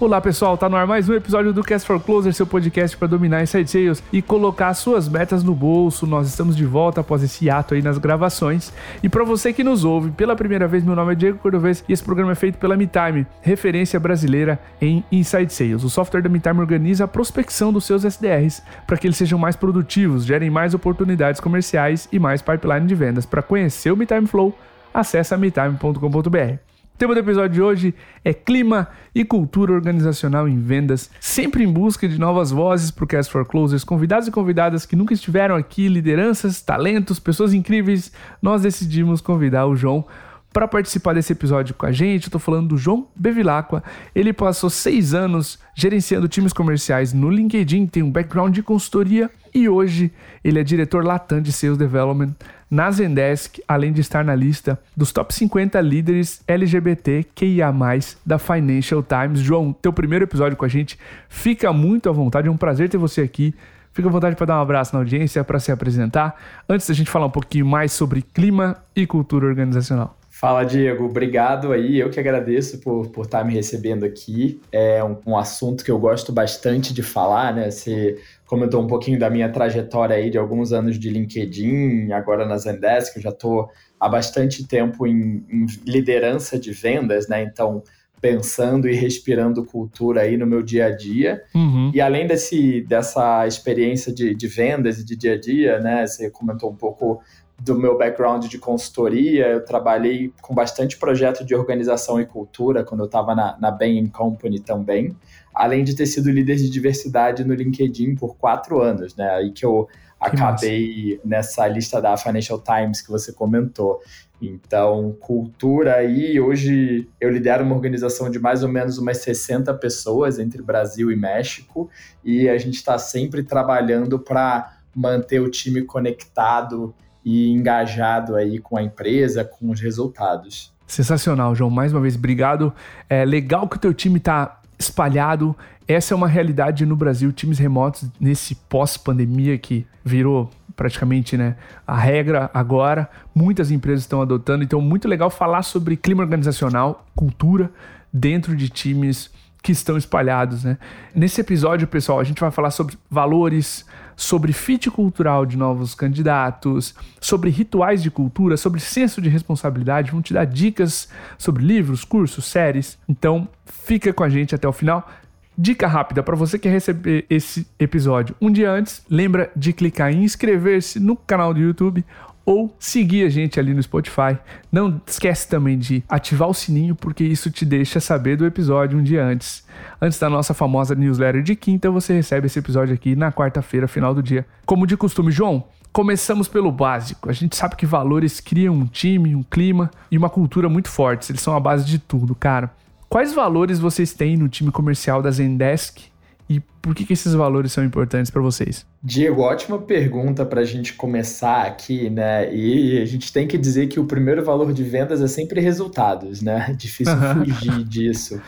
Olá pessoal, tá no ar mais um episódio do Cast for Closer, seu podcast para dominar inside sales e colocar suas metas no bolso. Nós estamos de volta após esse ato aí nas gravações. E para você que nos ouve pela primeira vez, meu nome é Diego Cordovez e esse programa é feito pela MeTime, referência brasileira em inside sales. O software da MeTime organiza a prospecção dos seus SDRs para que eles sejam mais produtivos, gerem mais oportunidades comerciais e mais pipeline de vendas. Para conhecer o MeTime Flow, acesse metime.com.br. O tema do episódio de hoje é clima e cultura organizacional em vendas, sempre em busca de novas vozes para o Cast for Closers, convidados e convidadas que nunca estiveram aqui, lideranças, talentos, pessoas incríveis. Nós decidimos convidar o João para participar desse episódio com a gente. Eu tô falando do João Bevilacqua. Ele passou seis anos gerenciando times comerciais no LinkedIn, tem um background de consultoria e hoje ele é diretor Latam de Sales Development na Zendesk, além de estar na lista dos top 50 líderes LGBT QIA+, da Financial Times. João, teu primeiro episódio com a gente, fica muito à vontade, é um prazer ter você aqui. Fica à vontade para dar um abraço na audiência, para se apresentar. Antes da gente falar um pouquinho mais sobre clima e cultura organizacional. Fala, Diego. Obrigado aí. Eu que agradeço por, por estar me recebendo aqui. É um, um assunto que eu gosto bastante de falar, né? Você comentou um pouquinho da minha trajetória aí de alguns anos de LinkedIn, agora na Zendesk, eu já estou há bastante tempo em, em, liderança de vendas, né? Então, pensando e respirando cultura aí no meu dia a dia. Uhum. E além desse, dessa experiência de, de vendas e de dia a dia, né? Você comentou um pouco do meu background de consultoria, eu trabalhei com bastante projeto de organização e cultura quando eu estava na, na Bain Company também, além de ter sido líder de diversidade no LinkedIn por quatro anos, né? Aí que eu acabei nessa lista da Financial Times que você comentou. Então, cultura aí, hoje eu lidero uma organização de mais ou menos umas 60 pessoas entre Brasil e México, e a gente está sempre trabalhando para manter o time conectado e engajado aí com a empresa, com os resultados. Sensacional, João. Mais uma vez, obrigado. É legal que o teu time está espalhado. Essa é uma realidade no Brasil, times remotos nesse pós-pandemia que virou praticamente né, a regra agora. Muitas empresas estão adotando, então muito legal falar sobre clima organizacional, cultura dentro de times que estão espalhados, né? Nesse episódio, pessoal, a gente vai falar sobre valores, sobre fit cultural de novos candidatos, sobre rituais de cultura, sobre senso de responsabilidade. Vamos te dar dicas sobre livros, cursos, séries. Então, fica com a gente até o final. Dica rápida para você que receber esse episódio um dia antes, lembra de clicar em inscrever-se no canal do YouTube ou seguir a gente ali no Spotify. Não esquece também de ativar o sininho, porque isso te deixa saber do episódio um dia antes. Antes da nossa famosa newsletter de quinta, você recebe esse episódio aqui na quarta-feira, final do dia. Como de costume, João, começamos pelo básico. A gente sabe que valores criam um time, um clima e uma cultura muito fortes. Eles são a base de tudo, cara. Quais valores vocês têm no time comercial da Zendesk e por que, que esses valores são importantes para vocês? Diego, ótima pergunta para a gente começar aqui, né? E a gente tem que dizer que o primeiro valor de vendas é sempre resultados, né? Difícil fugir disso.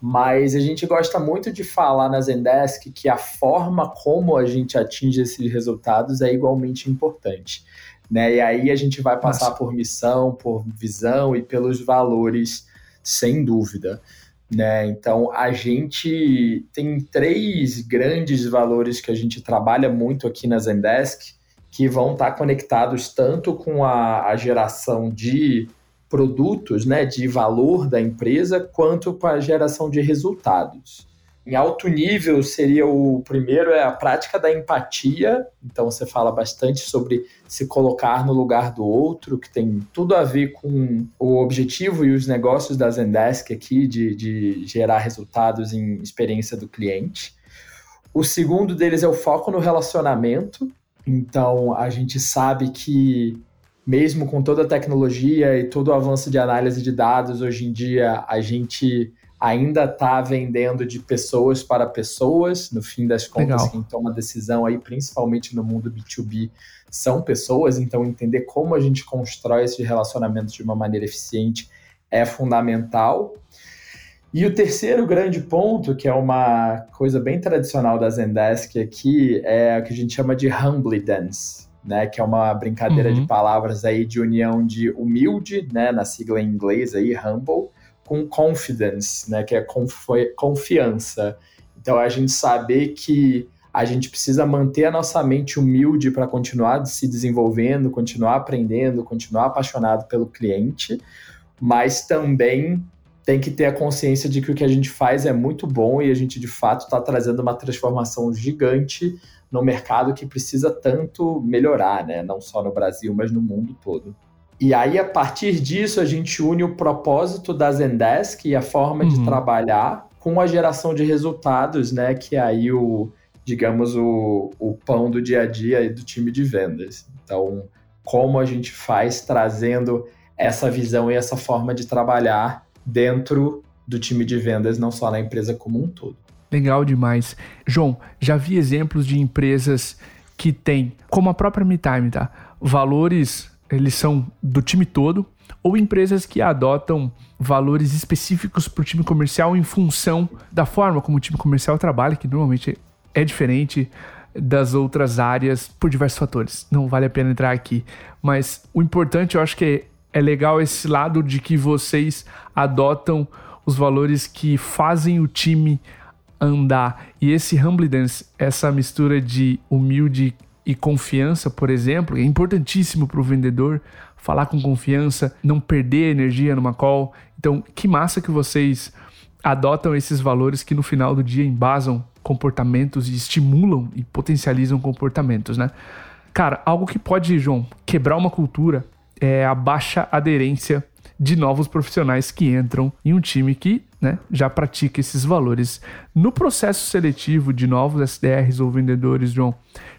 Mas a gente gosta muito de falar na Zendesk que a forma como a gente atinge esses resultados é igualmente importante. Né? E aí a gente vai passar Nossa. por missão, por visão e pelos valores, sem dúvida. Né? Então, a gente tem três grandes valores que a gente trabalha muito aqui na Zendesk, que vão estar conectados tanto com a, a geração de produtos, né, de valor da empresa, quanto com a geração de resultados. Em alto nível seria o primeiro é a prática da empatia. Então você fala bastante sobre se colocar no lugar do outro, que tem tudo a ver com o objetivo e os negócios da Zendesk aqui de, de gerar resultados em experiência do cliente. O segundo deles é o foco no relacionamento. Então a gente sabe que mesmo com toda a tecnologia e todo o avanço de análise de dados hoje em dia, a gente ainda está vendendo de pessoas para pessoas. No fim das contas, Legal. quem toma decisão aí, principalmente no mundo B2B, são pessoas. Então, entender como a gente constrói esses relacionamentos de uma maneira eficiente é fundamental. E o terceiro grande ponto, que é uma coisa bem tradicional da Zendesk aqui, é o que a gente chama de Humbly Dance. Né, que é uma brincadeira uhum. de palavras aí de união de humilde, né, na sigla em inglês aí, humble, com confidence, né, que é confiança. Então, a gente saber que a gente precisa manter a nossa mente humilde para continuar se desenvolvendo, continuar aprendendo, continuar apaixonado pelo cliente, mas também tem que ter a consciência de que o que a gente faz é muito bom e a gente de fato está trazendo uma transformação gigante no mercado que precisa tanto melhorar, né? Não só no Brasil, mas no mundo todo. E aí, a partir disso, a gente une o propósito da Zendesk e a forma uhum. de trabalhar com a geração de resultados, né? Que é aí o, digamos, o, o pão do dia a dia do time de vendas. Então, como a gente faz trazendo essa visão e essa forma de trabalhar dentro do time de vendas, não só na empresa como um todo. Legal demais. João, já vi exemplos de empresas que têm, como a própria MeTime, tá? Valores, eles são do time todo, ou empresas que adotam valores específicos para o time comercial em função da forma como o time comercial trabalha, que normalmente é diferente das outras áreas por diversos fatores. Não vale a pena entrar aqui. Mas o importante, eu acho que é, é legal esse lado de que vocês adotam os valores que fazem o time andar. E esse humbleness, essa mistura de humilde e confiança, por exemplo, é importantíssimo para o vendedor falar com confiança, não perder energia numa call. Então, que massa que vocês adotam esses valores que no final do dia embasam comportamentos e estimulam e potencializam comportamentos, né? Cara, algo que pode, João, quebrar uma cultura é a baixa aderência de novos profissionais que entram em um time que né, já pratica esses valores. No processo seletivo de novos SDRs ou vendedores, João,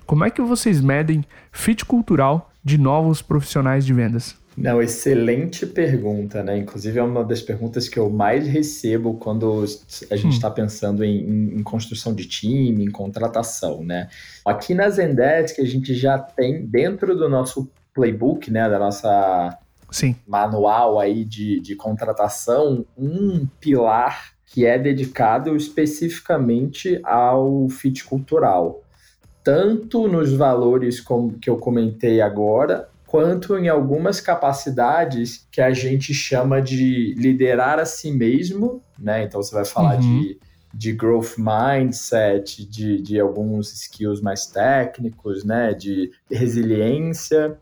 como é que vocês medem fit cultural de novos profissionais de vendas? Não, excelente pergunta, né? Inclusive é uma das perguntas que eu mais recebo quando a gente está hum. pensando em, em, construção de time, em contratação, né? Aqui na Zendesk a gente já tem dentro do nosso playbook, né, da nossa Sim. manual aí de, de contratação, um pilar que é dedicado especificamente ao fit cultural. Tanto nos valores como que eu comentei agora, quanto em algumas capacidades que a gente chama de liderar a si mesmo, né? Então você vai falar uhum. de, de growth mindset, de, de alguns skills mais técnicos, né? De resiliência.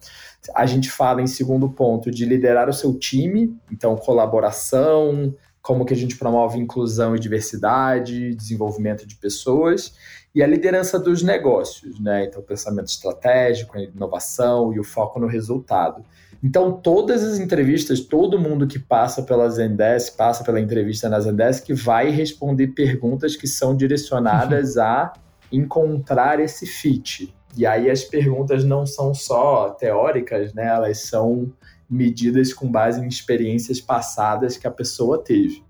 A gente fala em segundo ponto de liderar o seu time, então colaboração, como que a gente promove inclusão e diversidade, desenvolvimento de pessoas e a liderança dos negócios, né? Então, pensamento estratégico, inovação e o foco no resultado. Então, todas as entrevistas, todo mundo que passa pela Zendesk, passa pela entrevista na Zendesk, vai responder perguntas que são direcionadas a encontrar esse fit. E aí as perguntas não são só teóricas, né? Elas são medidas com base em experiências passadas que a pessoa teve.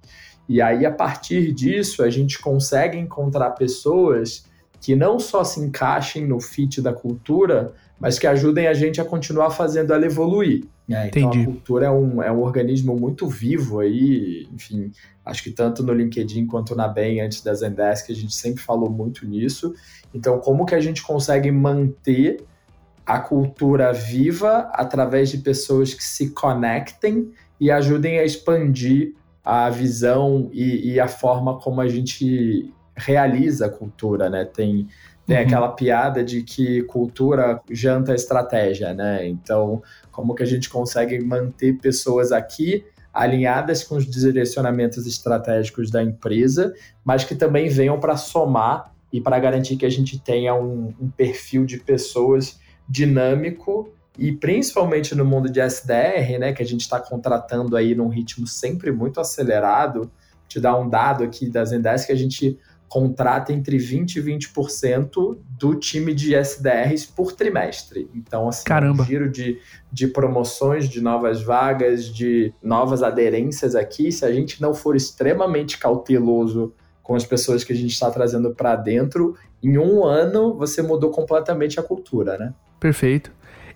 E aí, a partir disso, a gente consegue encontrar pessoas que não só se encaixem no fit da cultura, mas que ajudem a gente a continuar fazendo ela evoluir. É, então Entendi. a cultura é um, é um organismo muito vivo aí, enfim, acho que tanto no LinkedIn quanto na BEM antes da Zendesk a gente sempre falou muito nisso. Então, como que a gente consegue manter a cultura viva através de pessoas que se conectem e ajudem a expandir a visão e, e a forma como a gente realiza a cultura, né? Tem, tem uhum. aquela piada de que cultura janta estratégia, né? Então, como que a gente consegue manter pessoas aqui alinhadas com os direcionamentos estratégicos da empresa, mas que também venham para somar e para garantir que a gente tenha um, um perfil de pessoas dinâmico e principalmente no mundo de SDR, né, que a gente está contratando aí num ritmo sempre muito acelerado. Te dar um dado aqui da Zendesk que a gente contrata entre 20% e 20% do time de SDRs por trimestre. Então, assim, Caramba. um giro de, de promoções, de novas vagas, de novas aderências aqui, se a gente não for extremamente cauteloso com as pessoas que a gente está trazendo para dentro, em um ano você mudou completamente a cultura, né? Perfeito.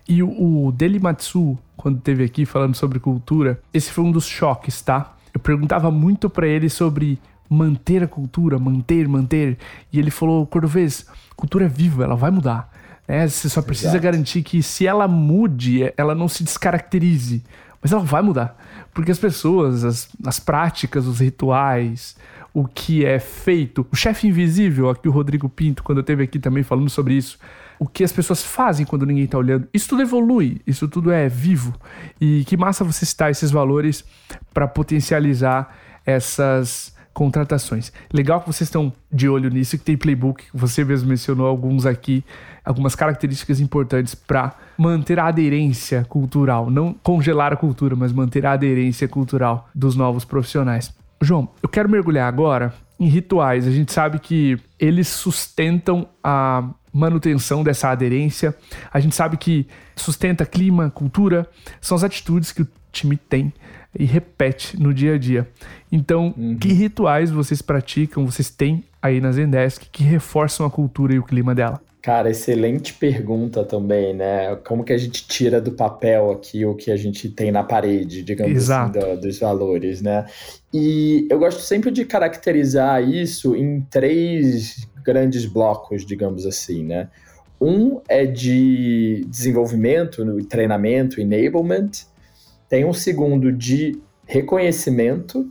E o, o Delimatsu, quando teve aqui falando sobre cultura, esse foi um dos choques, tá? Eu perguntava muito para ele sobre manter a cultura, manter, manter. E ele falou, Cordovez, cultura é viva, ela vai mudar. É, você só precisa Exato. garantir que se ela mude, ela não se descaracterize. Mas ela vai mudar. Porque as pessoas, as, as práticas, os rituais, o que é feito. O chefe invisível, aqui o Rodrigo Pinto, quando eu esteve aqui também falando sobre isso. O que as pessoas fazem quando ninguém está olhando. Isso tudo evolui, isso tudo é vivo. E que massa você citar esses valores para potencializar essas contratações. Legal que vocês estão de olho nisso, que tem playbook, você mesmo mencionou alguns aqui, algumas características importantes para manter a aderência cultural, não congelar a cultura, mas manter a aderência cultural dos novos profissionais. João, eu quero mergulhar agora em rituais. A gente sabe que eles sustentam a manutenção dessa aderência. A gente sabe que sustenta clima, cultura, são as atitudes que o time tem e repete no dia a dia. Então, uhum. que rituais vocês praticam, vocês têm aí na Zendesk que reforçam a cultura e o clima dela? Cara, excelente pergunta também, né? Como que a gente tira do papel aqui o que a gente tem na parede, digamos assim, Exato. assim, do, dos valores, né? E eu gosto sempre de caracterizar isso em três grandes blocos, digamos assim, né? Um é de desenvolvimento, treinamento, enablement. Tem um segundo de reconhecimento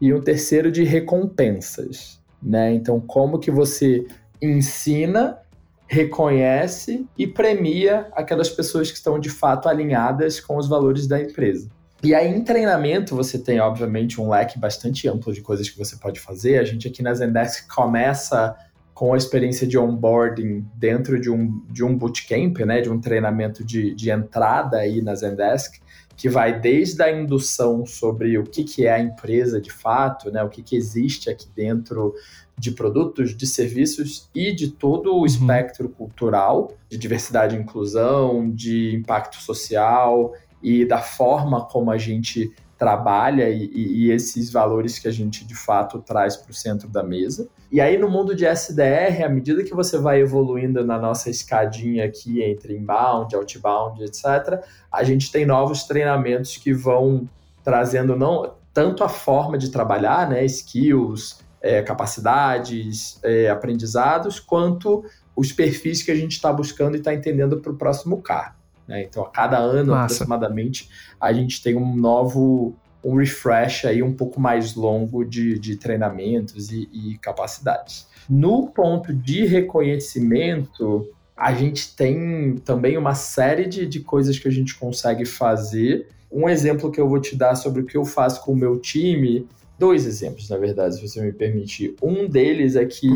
e um terceiro de recompensas, né? Então, como que você ensina, reconhece e premia aquelas pessoas que estão de fato alinhadas com os valores da empresa. E aí, em treinamento, você tem, obviamente, um leque bastante amplo de coisas que você pode fazer. A gente aqui na Zendesk começa com a experiência de onboarding dentro de um, de um bootcamp, né, de um treinamento de, de entrada aí na Zendesk, que vai desde a indução sobre o que, que é a empresa de fato, né, o que, que existe aqui dentro de produtos, de serviços e de todo o uhum. espectro cultural, de diversidade e inclusão, de impacto social e da forma como a gente trabalha e, e, esses valores que a gente de fato traz para o centro da mesa. E aí no mundo de SDR, à medida que você vai evoluindo na nossa escadinha aqui entre inbound, outbound, etc., a gente tem novos treinamentos que vão trazendo não tanto a forma de trabalhar, né, skills, é, capacidades, é, aprendizados, quanto os perfis que a gente está buscando e está entendendo para o próximo cargo. Né? Então, a cada ano, Massa. aproximadamente, a gente tem um novo um refresh aí um pouco mais longo de, de treinamentos e, e capacidades. No ponto de reconhecimento, a gente tem também uma série de, de coisas que a gente consegue fazer. Um exemplo que eu vou te dar sobre o que eu faço com o meu time dois exemplos, na verdade, se você me permitir. Um deles é que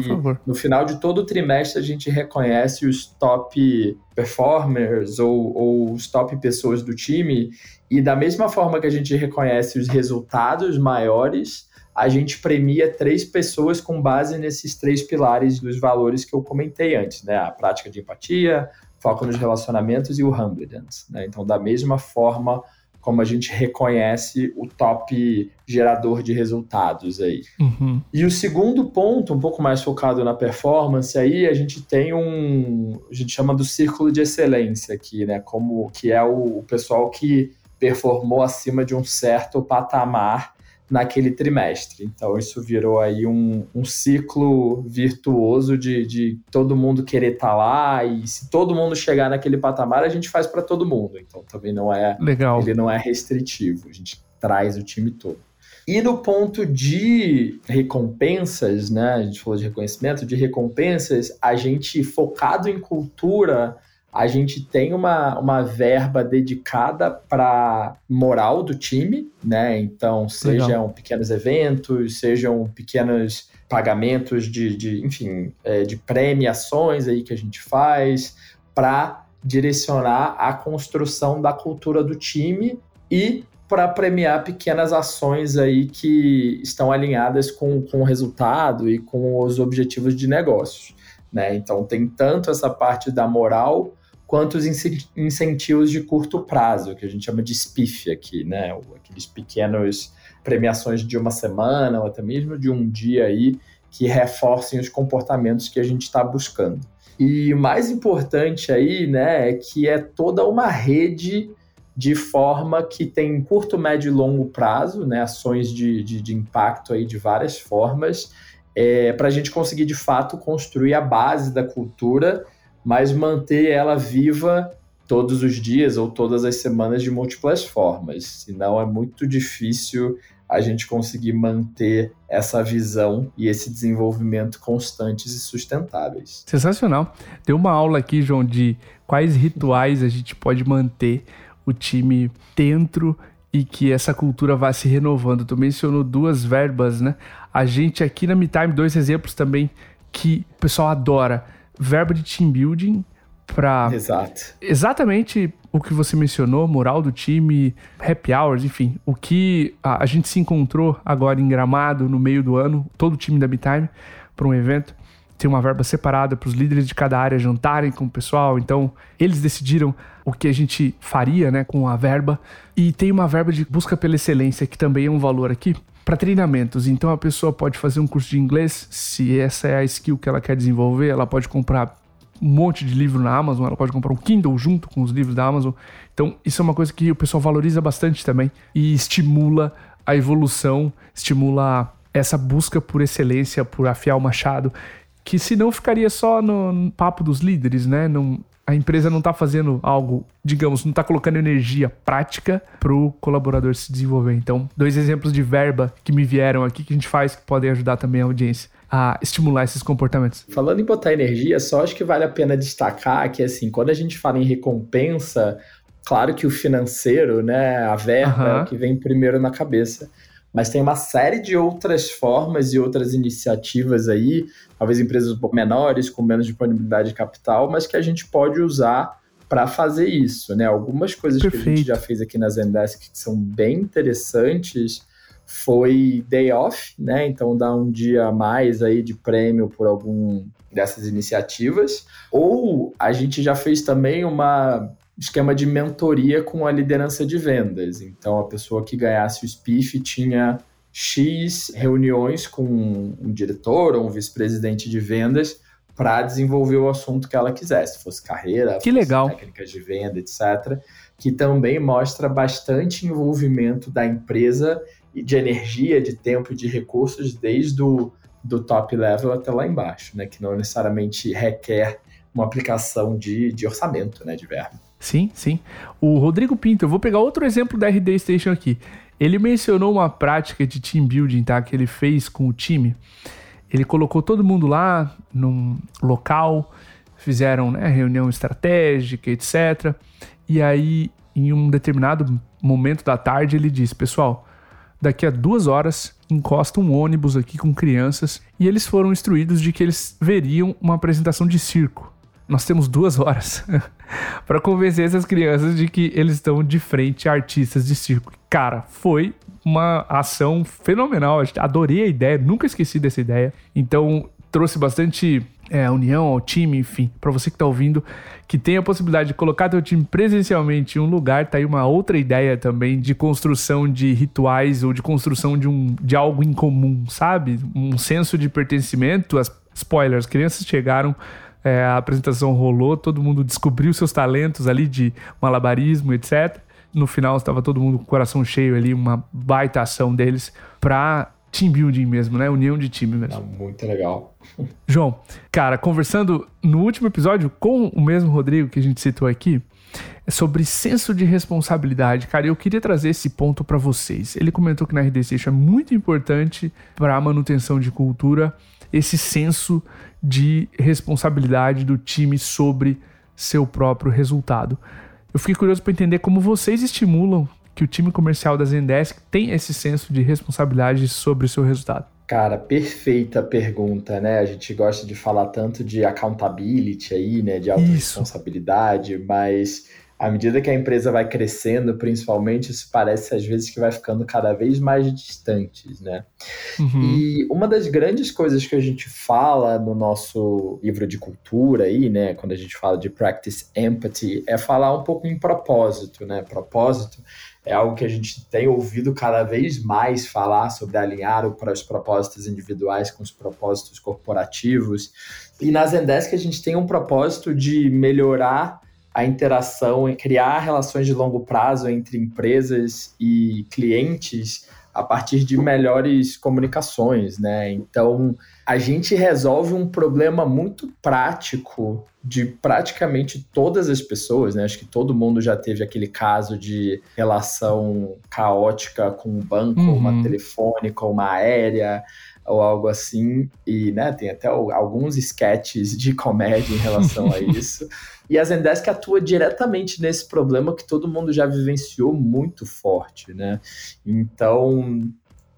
no final de todo o trimestre a gente reconhece os top performers ou, ou os top pessoas do time, e da mesma forma que a gente reconhece os resultados maiores, a gente premia três pessoas com base nesses três pilares dos valores que eu comentei antes, né? A prática de empatia, foco nos relacionamentos e o humbleness, né? Então, da mesma forma como a gente reconhece o top gerador de resultados aí. Uhum. E o segundo ponto, um pouco mais focado na performance, aí a gente tem um, a gente chama do círculo de excelência aqui, né? Como que é o, o pessoal que performou acima de um certo patamar naquele trimestre. Então, isso virou aí um, um ciclo virtuoso de, de todo mundo querer estar tá lá e se todo mundo chegar naquele patamar, a gente faz para todo mundo. Então, também não é Legal. ele não é restritivo. A gente traz o time todo. E no ponto de recompensas, né? A gente falou de reconhecimento, de recompensas, a gente focado em cultura a gente tem uma, uma verba dedicada para moral do time, né? Então, sejam Legal. pequenos eventos, sejam pequenos pagamentos de, de enfim, é, de premiações aí que a gente faz para direcionar a construção da cultura do time e para premiar pequenas ações aí que estão alinhadas com, com o resultado e com os objetivos de negócios. Né? Então tem tanto essa parte da moral quanto os incentivos de curto prazo, que a gente chama de SPIF aqui, né? Aqueles pequenos premiações de uma semana ou até mesmo de um dia aí que reforcem os comportamentos que a gente está buscando. E o mais importante aí, né, é que é toda uma rede de forma que tem curto, médio e longo prazo, né, ações de, de, de impacto aí de várias formas, é, para a gente conseguir de fato construir a base da cultura mas manter ela viva todos os dias ou todas as semanas de múltiplas formas, senão é muito difícil a gente conseguir manter essa visão e esse desenvolvimento constantes e sustentáveis. Sensacional. Deu uma aula aqui, João, de quais rituais a gente pode manter o time dentro e que essa cultura vá se renovando. Tu mencionou duas verbas, né? A gente aqui na MeTime, dois exemplos também que o pessoal adora. Verbo de team building para Exato. exatamente o que você mencionou, moral do time, happy hours, enfim, o que a, a gente se encontrou agora em Gramado no meio do ano, todo o time da BeTime para um evento. Tem uma verba separada para os líderes de cada área jantarem com o pessoal, então eles decidiram o que a gente faria, né, com a verba. E tem uma verba de busca pela excelência que também é um valor aqui para treinamentos. Então a pessoa pode fazer um curso de inglês, se essa é a skill que ela quer desenvolver, ela pode comprar um monte de livro na Amazon, ela pode comprar um Kindle junto com os livros da Amazon. Então, isso é uma coisa que o pessoal valoriza bastante também e estimula a evolução, estimula essa busca por excelência, por afiar o machado, que se não ficaria só no papo dos líderes, né? Não, a empresa não está fazendo algo, digamos, não está colocando energia prática para o colaborador se desenvolver. Então, dois exemplos de verba que me vieram aqui que a gente faz que podem ajudar também a audiência a estimular esses comportamentos. Falando em botar energia, só acho que vale a pena destacar que, assim, quando a gente fala em recompensa, claro que o financeiro, né, a verba uhum. é o que vem primeiro na cabeça. Mas tem uma série de outras formas e outras iniciativas aí, talvez empresas um pouco menores, com menos disponibilidade de capital, mas que a gente pode usar para fazer isso, né? Algumas coisas Perfeito. que a gente já fez aqui na Zendesk que são bem interessantes foi day off, né? Então dá um dia a mais aí de prêmio por algum dessas iniciativas. Ou a gente já fez também uma esquema de mentoria com a liderança de vendas. Então a pessoa que ganhasse o SPIF tinha X reuniões com um diretor ou um vice-presidente de vendas para desenvolver o assunto que ela quisesse, fosse carreira, que legal. técnicas de venda, etc. Que também mostra bastante envolvimento da empresa de energia, de tempo e de recursos desde o do top level até lá embaixo, né? Que não necessariamente requer uma aplicação de, de orçamento, né? De verba. Sim, sim. O Rodrigo Pinto, eu vou pegar outro exemplo da RD Station aqui. Ele mencionou uma prática de team building, tá? Que ele fez com o time. Ele colocou todo mundo lá num local, fizeram né, reunião estratégica, etc. E aí, em um determinado momento da tarde, ele disse: Pessoal, daqui a duas horas encosta um ônibus aqui com crianças e eles foram instruídos de que eles veriam uma apresentação de circo. Nós temos duas horas para convencer essas crianças de que eles estão de frente a artistas de circo. Cara, foi uma ação fenomenal. Adorei a ideia, nunca esqueci dessa ideia. Então, trouxe bastante é, união ao time, enfim, para você que está ouvindo, que tem a possibilidade de colocar teu time presencialmente em um lugar, tá aí uma outra ideia também de construção de rituais ou de construção de, um, de algo em comum, sabe? Um senso de pertencimento. As spoilers, crianças chegaram, é, a apresentação rolou, todo mundo descobriu seus talentos ali de malabarismo, etc. No final estava todo mundo com o coração cheio ali, uma baita ação deles para team building mesmo, né? União de time mesmo. Tá muito legal. João, cara, conversando no último episódio com o mesmo Rodrigo que a gente citou aqui, sobre senso de responsabilidade. Cara, eu queria trazer esse ponto para vocês. Ele comentou que na RD Station é muito importante para a manutenção de cultura esse senso de responsabilidade do time sobre seu próprio resultado. Eu fiquei curioso para entender como vocês estimulam que o time comercial da Zendesk tem esse senso de responsabilidade sobre o seu resultado? Cara, perfeita pergunta, né? A gente gosta de falar tanto de accountability aí, né? De autorresponsabilidade, mas à medida que a empresa vai crescendo, principalmente, isso parece às vezes que vai ficando cada vez mais distantes, né? Uhum. E uma das grandes coisas que a gente fala no nosso livro de cultura aí, né, quando a gente fala de practice empathy, é falar um pouco em propósito, né? Propósito é algo que a gente tem ouvido cada vez mais falar sobre alinhar os propósitos individuais com os propósitos corporativos. E na Zendesk a gente tem um propósito de melhorar a interação e criar relações de longo prazo entre empresas e clientes a partir de melhores comunicações, né? Então, a gente resolve um problema muito prático de praticamente todas as pessoas, né? Acho que todo mundo já teve aquele caso de relação caótica com um banco, uhum. uma telefônica, uma aérea ou algo assim, e né, tem até alguns sketches de comédia em relação a isso. E a Zendesk atua diretamente nesse problema que todo mundo já vivenciou muito forte, né? Então,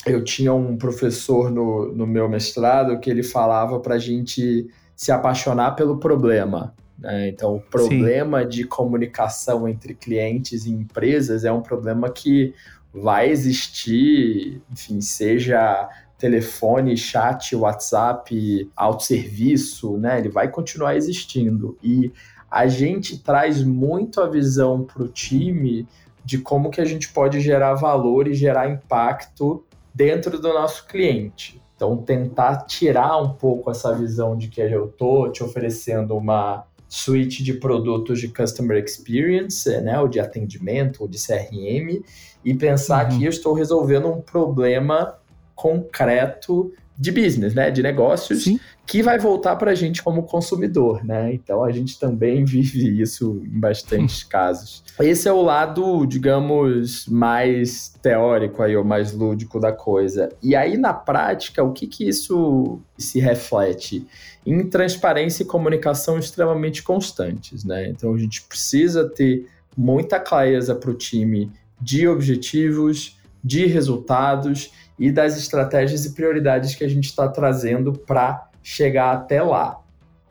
eu tinha um professor no, no meu mestrado que ele falava para a gente se apaixonar pelo problema. Né? Então, o problema Sim. de comunicação entre clientes e empresas é um problema que vai existir, enfim, seja telefone, chat, WhatsApp, autosserviço, né? Ele vai continuar existindo. E a gente traz muito a visão para o time de como que a gente pode gerar valor e gerar impacto dentro do nosso cliente. Então, tentar tirar um pouco essa visão de que eu estou te oferecendo uma suite de produtos de customer experience, né, ou de atendimento, ou de CRM, e pensar uhum. que eu estou resolvendo um problema concreto de business, né, de negócios, Sim. que vai voltar para a gente como consumidor, né? Então a gente também vive isso em bastantes casos. Esse é o lado, digamos, mais teórico aí, ou mais lúdico da coisa. E aí na prática, o que que isso se reflete? Em transparência e comunicação extremamente constantes, né? Então a gente precisa ter muita clareza para o time de objetivos, de resultados e das estratégias e prioridades que a gente está trazendo para chegar até lá.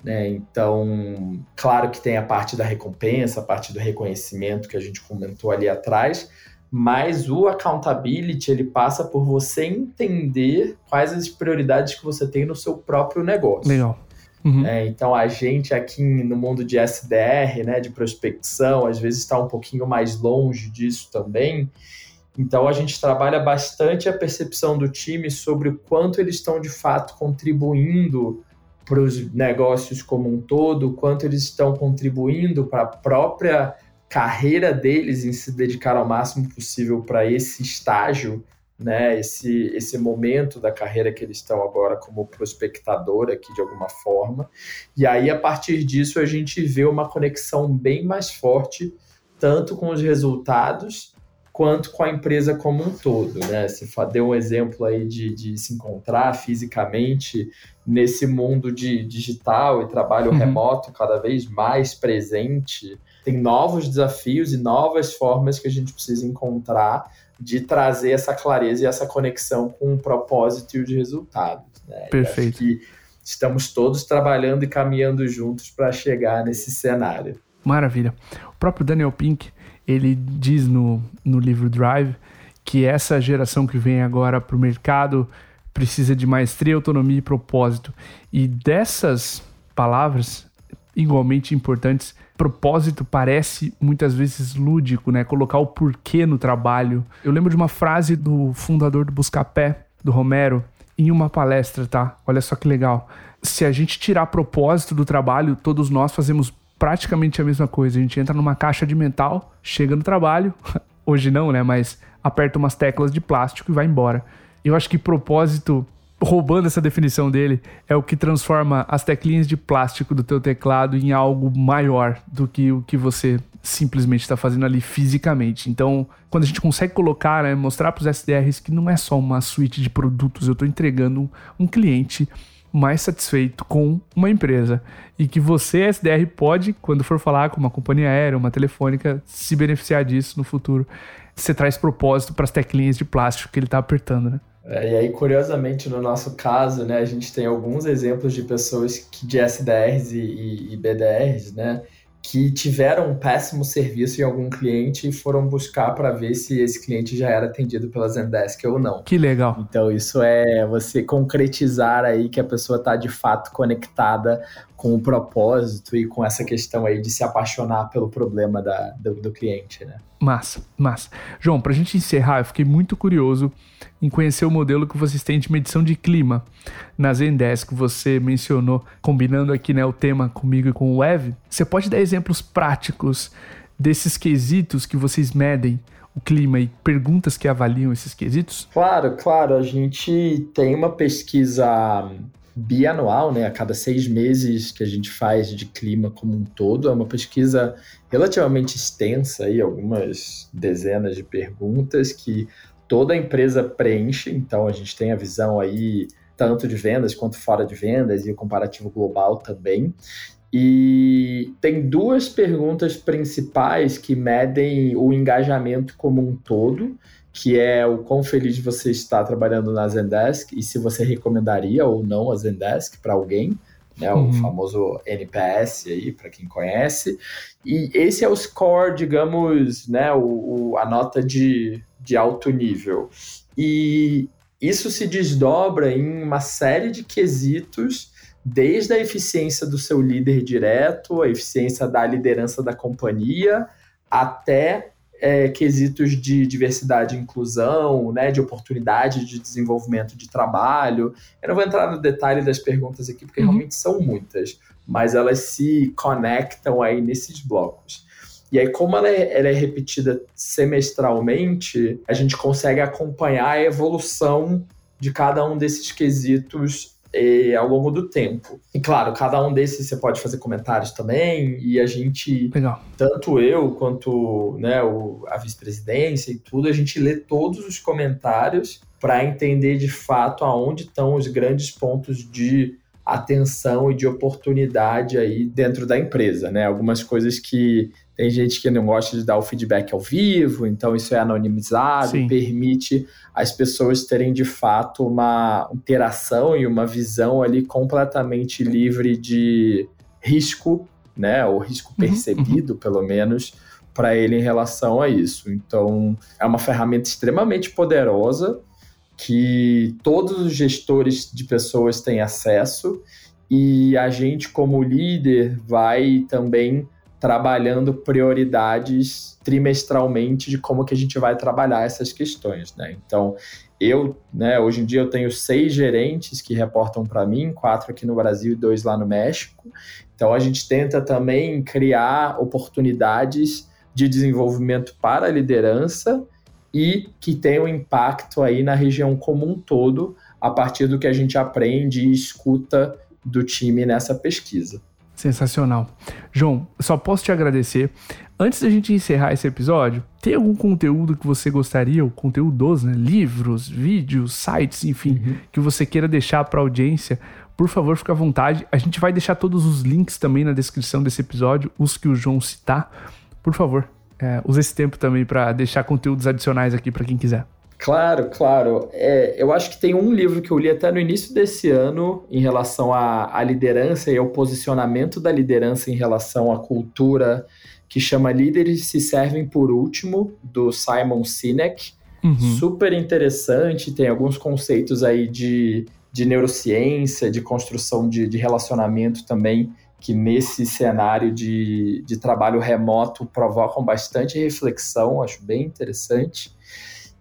Né? Então, claro que tem a parte da recompensa, a parte do reconhecimento que a gente comentou ali atrás, mas o accountability ele passa por você entender quais as prioridades que você tem no seu próprio negócio. Legal. Uhum. É, então a gente aqui no mundo de SDR, né, de prospecção, às vezes está um pouquinho mais longe disso também. Então a gente trabalha bastante a percepção do time sobre o quanto eles estão de fato contribuindo para os negócios como um todo, quanto eles estão contribuindo para a própria carreira deles em se dedicar ao máximo possível para esse estágio, né, esse, esse momento da carreira que eles estão agora como prospectador aqui de alguma forma. E aí, a partir disso, a gente vê uma conexão bem mais forte, tanto com os resultados quanto com a empresa como um todo, né? Você deu um exemplo aí de, de se encontrar fisicamente nesse mundo de digital e trabalho uhum. remoto cada vez mais presente. Tem novos desafios e novas formas que a gente precisa encontrar de trazer essa clareza e essa conexão com o propósito e os resultados. Né? Perfeito. que estamos todos trabalhando e caminhando juntos para chegar nesse cenário. Maravilha. O próprio Daniel Pink ele diz no, no livro Drive que essa geração que vem agora para o mercado precisa de maestria, autonomia e propósito. E dessas palavras, igualmente importantes, propósito parece muitas vezes lúdico, né? Colocar o porquê no trabalho. Eu lembro de uma frase do fundador do Buscapé, do Romero, em uma palestra, tá? Olha só que legal. Se a gente tirar propósito do trabalho, todos nós fazemos praticamente a mesma coisa. A gente entra numa caixa de metal, chega no trabalho, hoje não, né? Mas aperta umas teclas de plástico e vai embora. Eu acho que propósito, roubando essa definição dele, é o que transforma as teclinhas de plástico do teu teclado em algo maior do que o que você simplesmente está fazendo ali fisicamente. Então, quando a gente consegue colocar, né, mostrar para os SDRs que não é só uma suíte de produtos, eu estou entregando um, um cliente mais satisfeito com uma empresa e que você, SDR, pode, quando for falar com uma companhia aérea, uma telefônica, se beneficiar disso no futuro. Você traz propósito para as teclinhas de plástico que ele está apertando, né? É, e aí, curiosamente, no nosso caso, né, a gente tem alguns exemplos de pessoas que, de SDRs e, e, e BDRs, né, que tiveram um péssimo serviço em algum cliente e foram buscar para ver se esse cliente já era atendido pela Zendesk ou não. Que legal. Então isso é você concretizar aí que a pessoa está de fato conectada com o propósito e com essa questão aí de se apaixonar pelo problema da, do, do cliente, né? Massa, massa. João, para a gente encerrar, eu fiquei muito curioso em conhecer o modelo que vocês têm de medição de clima na Zendesk, que você mencionou, combinando aqui né, o tema comigo e com o Ev. Você pode dar exemplos práticos desses quesitos que vocês medem o clima e perguntas que avaliam esses quesitos? Claro, claro. A gente tem uma pesquisa bianual, né, a cada seis meses que a gente faz de clima como um todo. É uma pesquisa relativamente extensa, aí, algumas dezenas de perguntas que toda a empresa preenche. Então a gente tem a visão aí tanto de vendas quanto fora de vendas e o comparativo global também. E tem duas perguntas principais que medem o engajamento como um todo, que é o quão feliz você está trabalhando na Zendesk e se você recomendaria ou não a Zendesk para alguém, né, uhum. o famoso NPS aí, para quem conhece. E esse é o score, digamos, né, o, o, a nota de, de alto nível. E isso se desdobra em uma série de quesitos desde a eficiência do seu líder direto, a eficiência da liderança da companhia, até é, quesitos de diversidade e inclusão, né, de oportunidade de desenvolvimento de trabalho. Eu não vou entrar no detalhe das perguntas aqui, porque uhum. realmente são muitas, mas elas se conectam aí nesses blocos. E aí, como ela é, ela é repetida semestralmente, a gente consegue acompanhar a evolução de cada um desses quesitos e, ao longo do tempo. E claro, cada um desses você pode fazer comentários também, e a gente, Legal. tanto eu quanto né, o, a vice-presidência e tudo, a gente lê todos os comentários para entender de fato aonde estão os grandes pontos de atenção e de oportunidade aí dentro da empresa, né? Algumas coisas que tem gente que não gosta de dar o feedback ao vivo, então isso é anonimizado, Sim. permite as pessoas terem de fato uma interação e uma visão ali completamente livre de risco, né, ou risco uhum, percebido, uhum. pelo menos, para ele em relação a isso. Então, é uma ferramenta extremamente poderosa que todos os gestores de pessoas têm acesso e a gente como líder vai também trabalhando prioridades trimestralmente de como que a gente vai trabalhar essas questões, né? Então, eu, né, hoje em dia eu tenho seis gerentes que reportam para mim, quatro aqui no Brasil e dois lá no México. Então, a gente tenta também criar oportunidades de desenvolvimento para a liderança e que tenham impacto aí na região como um todo, a partir do que a gente aprende e escuta do time nessa pesquisa. Sensacional. João, só posso te agradecer. Antes da gente encerrar esse episódio, tem algum conteúdo que você gostaria, ou conteúdos, né? Livros, vídeos, sites, enfim, uhum. que você queira deixar para a audiência? Por favor, fique à vontade. A gente vai deixar todos os links também na descrição desse episódio, os que o João citar. Por favor, é, use esse tempo também para deixar conteúdos adicionais aqui para quem quiser. Claro, claro. É, eu acho que tem um livro que eu li até no início desse ano em relação à, à liderança e ao posicionamento da liderança em relação à cultura, que chama Líderes se Servem por Último, do Simon Sinek. Uhum. Super interessante, tem alguns conceitos aí de, de neurociência, de construção de, de relacionamento também, que nesse cenário de, de trabalho remoto provocam bastante reflexão, acho bem interessante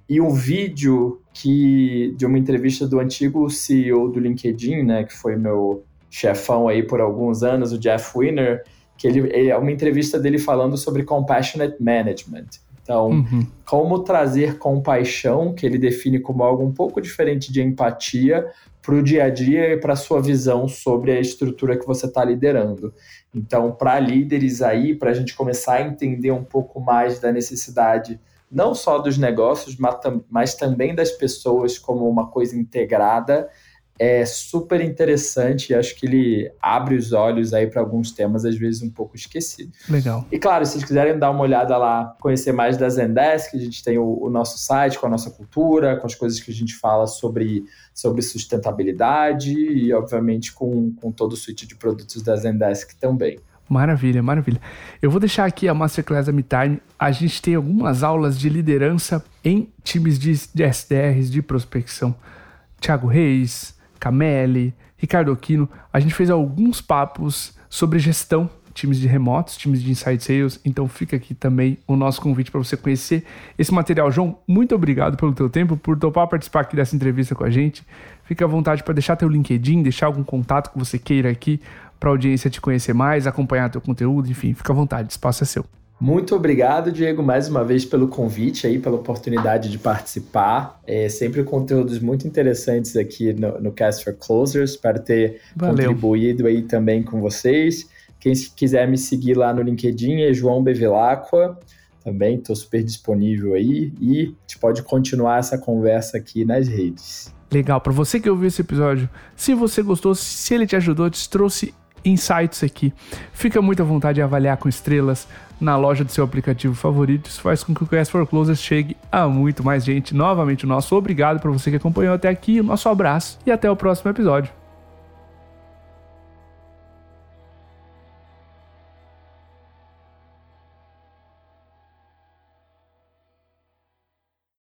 e um vídeo que de uma entrevista do antigo CEO do LinkedIn, né, que foi meu chefão aí por alguns anos, o Jeff Winner, que ele, ele é uma entrevista dele falando sobre compassionate management. Então, uhum. como trazer compaixão, que ele define como algo um pouco diferente de empatia, para o dia a dia e para a sua visão sobre a estrutura que você está liderando. Então, para líderes aí, para a gente começar a entender um pouco mais da necessidade não só dos negócios, mas também das pessoas como uma coisa integrada, é super interessante e acho que ele abre os olhos aí para alguns temas às vezes um pouco esquecidos. Legal. E claro, se vocês quiserem dar uma olhada lá, conhecer mais da Zendesk, a gente tem o, o, nosso site com a nossa cultura, com as coisas que a gente fala sobre, sobre sustentabilidade e obviamente com, com todo o suite de produtos da Zendesk também. Maravilha, maravilha. Eu vou deixar aqui a Masterclass da MeTime. A gente tem algumas aulas de liderança em times de, de SDRs, de prospecção. Thiago Reis, Cameli, Ricardo Aquino. A gente fez alguns papos sobre gestão, times de remotos, times de inside sales. Então fica aqui também o nosso convite para você conhecer esse material. João, muito obrigado pelo teu tempo, por topar participar aqui dessa entrevista com a gente. Fica à vontade para deixar teu LinkedIn, deixar algum contato que você queira aqui para a audiência te conhecer mais, acompanhar teu conteúdo, enfim, fica à vontade, o espaço é seu. Muito obrigado, Diego, mais uma vez pelo convite aí, pela oportunidade de participar. É sempre conteúdos muito interessantes aqui no, no Cast for Closers. Espero ter Valeu. contribuído aí também com vocês. Quem quiser me seguir lá no LinkedIn é João Bevilacqua. Também estou super disponível aí e a gente pode continuar essa conversa aqui nas redes. Legal, para você que ouviu esse episódio, se você gostou, se ele te ajudou, te trouxe insights aqui. Fica muito à vontade de avaliar com estrelas na loja do seu aplicativo favorito. Isso faz com que o Quest for Closers chegue a muito mais gente. Novamente, o nosso obrigado para você que acompanhou até aqui, o nosso abraço e até o próximo episódio.